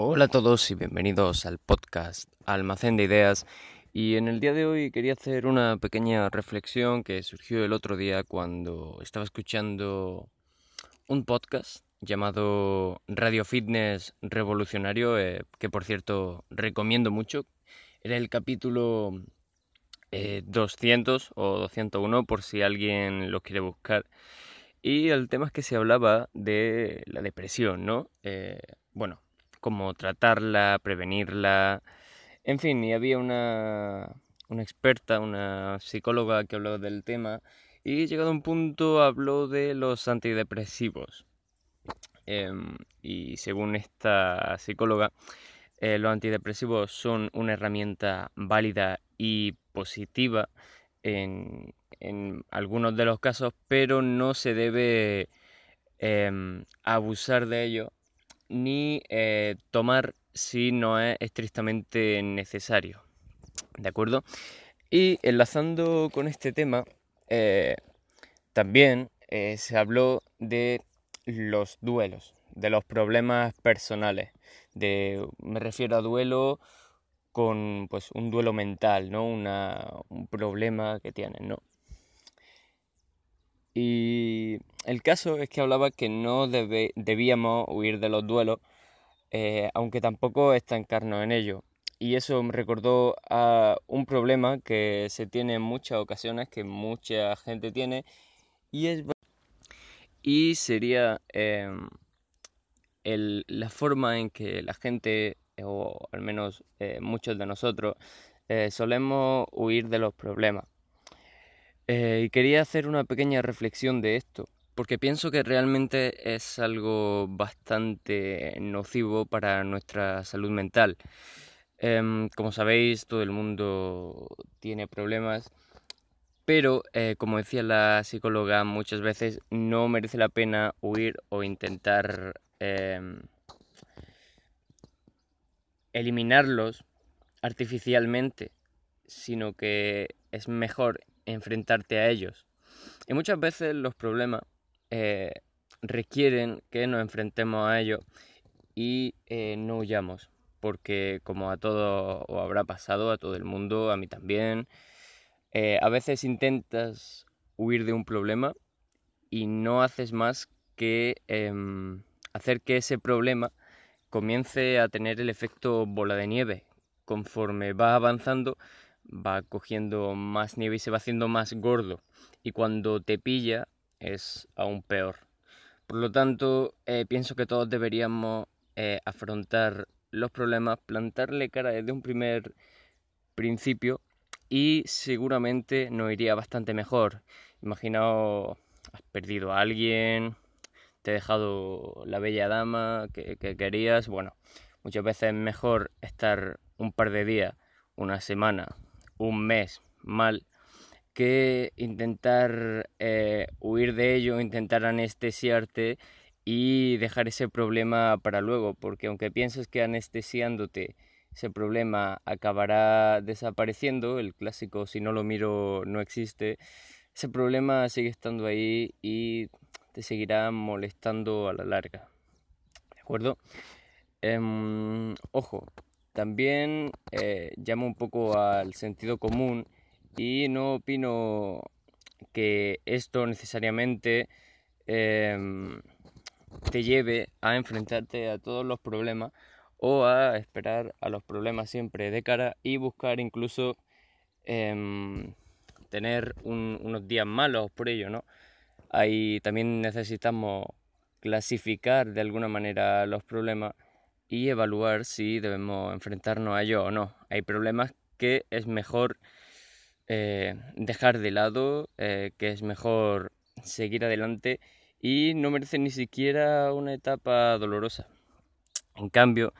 Hola a todos y bienvenidos al podcast Almacén de Ideas. Y en el día de hoy quería hacer una pequeña reflexión que surgió el otro día cuando estaba escuchando un podcast llamado Radio Fitness Revolucionario, eh, que por cierto recomiendo mucho. Era el capítulo 200 eh, o 201 por si alguien lo quiere buscar. Y el tema es que se hablaba de la depresión, ¿no? Eh, bueno, cómo tratarla, prevenirla. En fin, y había una, una experta, una psicóloga que habló del tema y llegado a un punto habló de los antidepresivos. Em, y según esta psicóloga, eh, los antidepresivos son una herramienta válida y positiva en, en algunos de los casos, pero no se debe em, abusar de ello ni eh, tomar si no es estrictamente necesario. ¿De acuerdo? Y enlazando con este tema, eh, también eh, se habló de los duelos, de los problemas personales. De, me refiero a duelo con pues un duelo mental, ¿no? un problema que tienen, ¿no? Y el caso es que hablaba que no debíamos huir de los duelos, eh, aunque tampoco estancarnos en ello. Y eso me recordó a un problema que se tiene en muchas ocasiones, que mucha gente tiene, y es y sería em, la forma en que la gente, o al menos eh, muchos de nosotros, eh, solemos huir de los problemas. Eh, y quería hacer una pequeña reflexión de esto, porque pienso que realmente es algo bastante nocivo para nuestra salud mental. Em, como sabéis, todo el mundo tiene problemas, pero eh, como decía la psicóloga, muchas veces no merece la pena huir o intentar em, eliminarlos artificialmente, sino que es mejor enfrentarte a ellos. Y muchas veces los problemas eh, requieren que nos enfrentemos a ellos y eh, no huyamos, porque como a todo o habrá pasado, a todo el mundo, a mí también, eh, a veces intentas huir de un problema y no haces más que em, hacer que ese problema comience a tener el efecto bola de nieve. Conforme va avanzando, va cogiendo más nieve y se va haciendo más gordo. Y cuando te pilla es aún peor. Por lo tanto, eh, pienso que todos deberíamos eh, afrontar los problemas, plantarle cara desde un primer principio y seguramente nos iría bastante mejor. Imaginaos, has perdido a alguien, te he dejado la bella dama que, que querías. Bueno, muchas veces es mejor estar un par de días, una semana un mes mal que intentar eh, huir de ello, intentar anestesiarte y dejar ese problema para luego, porque aunque pienses que anestesiándote ese problema acabará desapareciendo, el clásico si no lo miro no existe, ese problema sigue estando ahí y te seguirá molestando a la larga. ¿De acuerdo? Em, ojo, también eh, llama un poco al sentido común y no opino que esto necesariamente em, te lleve a enfrentarte a todos los problemas o a esperar a los problemas siempre de cara y buscar incluso em, tener unos días malos por ello, ¿no? Ahí también necesitamos clasificar de alguna manera los problemas y evaluar si debemos enfrentarnos a ello o no. Hay problemas que es mejor eh, dejar de lado, eh, que es mejor seguir adelante y no merecen ni siquiera una etapa dolorosa. En cambio,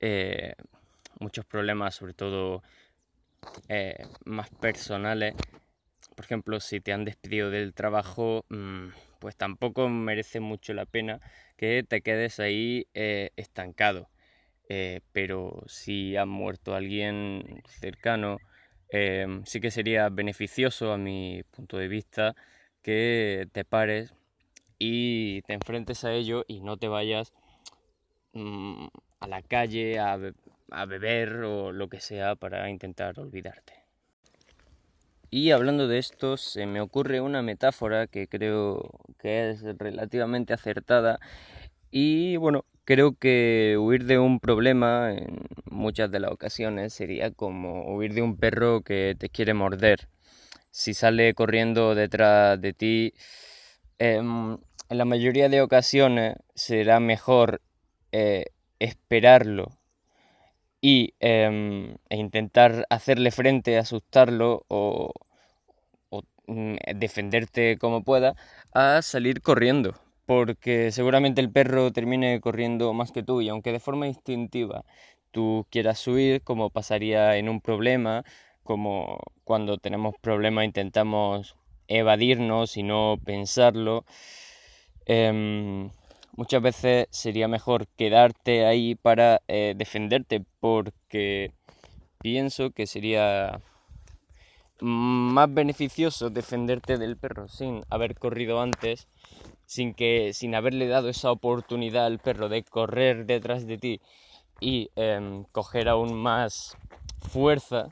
eh, muchos problemas, sobre todo más personales, por ejemplo, si te han despedido del trabajo, mm, pues tampoco merece mucho la pena que te quedes ahí eh, estancado. Eh, pero si ha muerto alguien cercano, em, sí que sería beneficioso a mi punto de vista que te pares y te enfrentes a ello y no te vayas mm, a la calle a, a beber o lo que sea para intentar olvidarte. Y hablando de esto, se me ocurre una metáfora que creo que es relativamente acertada y bueno, creo que huir de un problema en muchas de las ocasiones sería como huir de un perro que te quiere morder. Si sale corriendo detrás de ti, em, en la mayoría de ocasiones será mejor eh, esperarlo y em, e intentar hacerle frente, asustarlo o, mm, defenderte como pueda, a salir corriendo. Porque seguramente el perro termine corriendo más que tú y aunque de forma instintiva tú quieras huir, como pasaría en un problema, como cuando tenemos problemas intentamos evadirnos y no pensarlo, em, muchas veces sería mejor quedarte ahí para eh, defenderte porque pienso que sería más beneficioso defenderte del perro sin haber corrido antes, sin que sin haberle dado esa oportunidad al perro de correr detrás de ti y em, coger aún más fuerza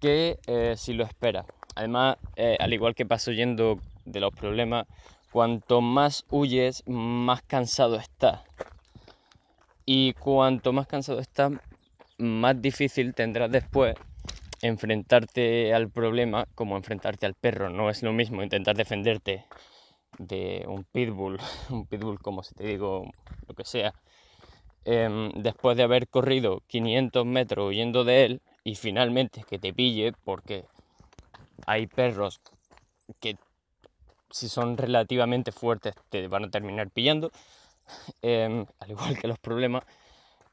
que eh, si lo espera. Además, eh, al igual que paso yendo de los problemas, cuanto más huyes, más cansado estás. Y cuanto más cansado estás, más difícil tendrás después enfrentarte al problema como enfrentarte al perro. No es lo mismo intentar defenderte de un pitbull, un pitbull como si te digo, lo que sea, em, después de haber corrido 500 metros huyendo de él y finalmente que te pille porque hay perros si son relativamente fuertes te van a terminar pillando, em, al igual que los problemas,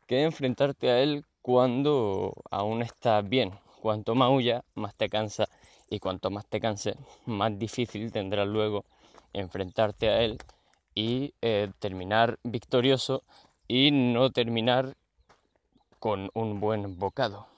que enfrentarte a él cuando aún estás bien. Cuanto más huya, más te cansa y cuanto más te canse, más difícil tendrás luego enfrentarte a él y eh, terminar victorioso y no terminar con un buen bocado.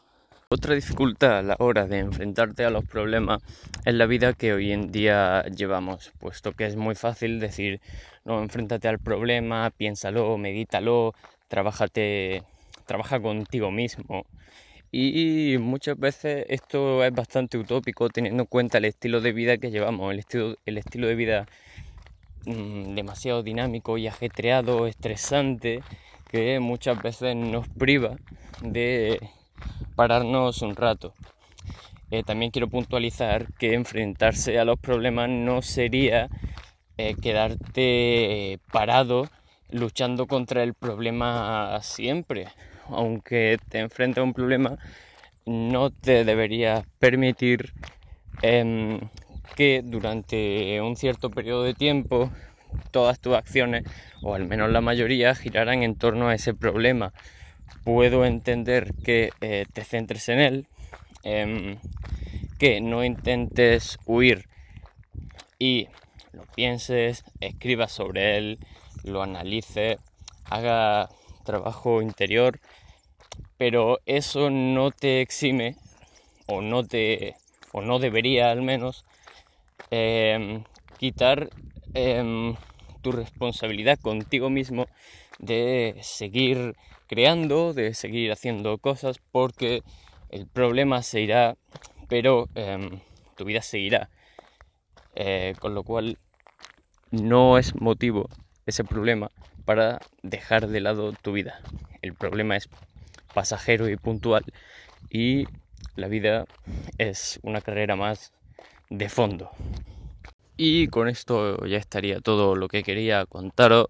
Otra dificultad a la hora de enfrentarte a los problemas es la vida que hoy en día llevamos, puesto que es muy fácil decir, no, enfréntate al problema, piénsalo, medítalo, trabájate, trabaja contigo mismo. Y muchas veces esto es bastante utópico teniendo en cuenta el estilo de vida que llevamos, el estilo, el estilo de vida mm, demasiado dinámico y ajetreado, estresante, que muchas veces nos priva de pararnos un rato. Eh, también quiero puntualizar que enfrentarse a los problemas no sería eh, quedarte parado luchando contra el problema siempre. Aunque te enfrentes a un problema, no te debería permitir em, que durante un cierto periodo de tiempo todas tus acciones, o al menos la mayoría, giraran en torno a ese problema puedo entender que eh, te centres en él, em, que no intentes huir y lo pienses, escribas sobre él, lo analices, haga trabajo interior, pero eso no te exime o no te o no debería al menos em, quitar em, tu responsabilidad contigo mismo de seguir creando, de seguir haciendo cosas, porque el problema se irá, pero em, tu vida seguirá. Eh, con lo cual no es motivo ese problema para dejar de lado tu vida. El problema es pasajero y puntual y la vida es una carrera más de fondo. Y con esto ya estaría todo lo que quería contaros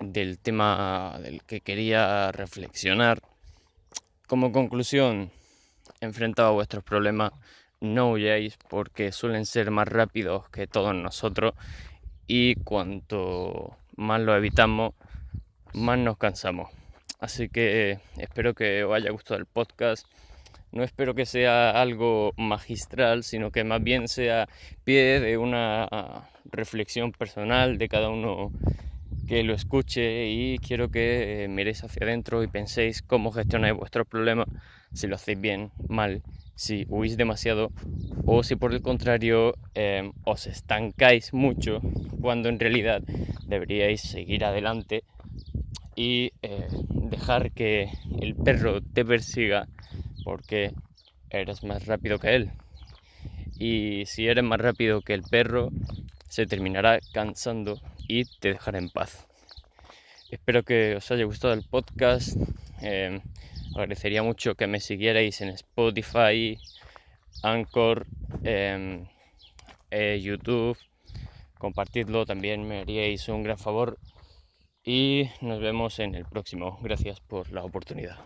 del tema del que quería reflexionar. Como conclusión, enfrentado a vuestros problemas, no huyáis porque suelen ser más rápidos que todos nosotros y cuanto más lo evitamos, más nos cansamos. Así que espero que os haya gustado el podcast. No espero que sea algo magistral, sino que más bien sea pie de una reflexión personal de cada uno que lo escuche y quiero que eh, miréis hacia adentro y penséis cómo gestionáis vuestros problemas, si lo hacéis bien, mal, si huís demasiado o si por el contrario em, os estancáis mucho cuando en realidad deberíais seguir adelante y eh, dejar que el perro te persiga porque eres más rápido que él. Y si eres más rápido que el perro, se terminará cansando y te dejará en paz. Espero que os haya gustado el podcast. Eh, agradecería mucho que me siguierais en Spotify, Anchor, em, eh, YouTube. Compartidlo también, me haríais un gran favor. Y nos vemos en el próximo. Gracias por la oportunidad.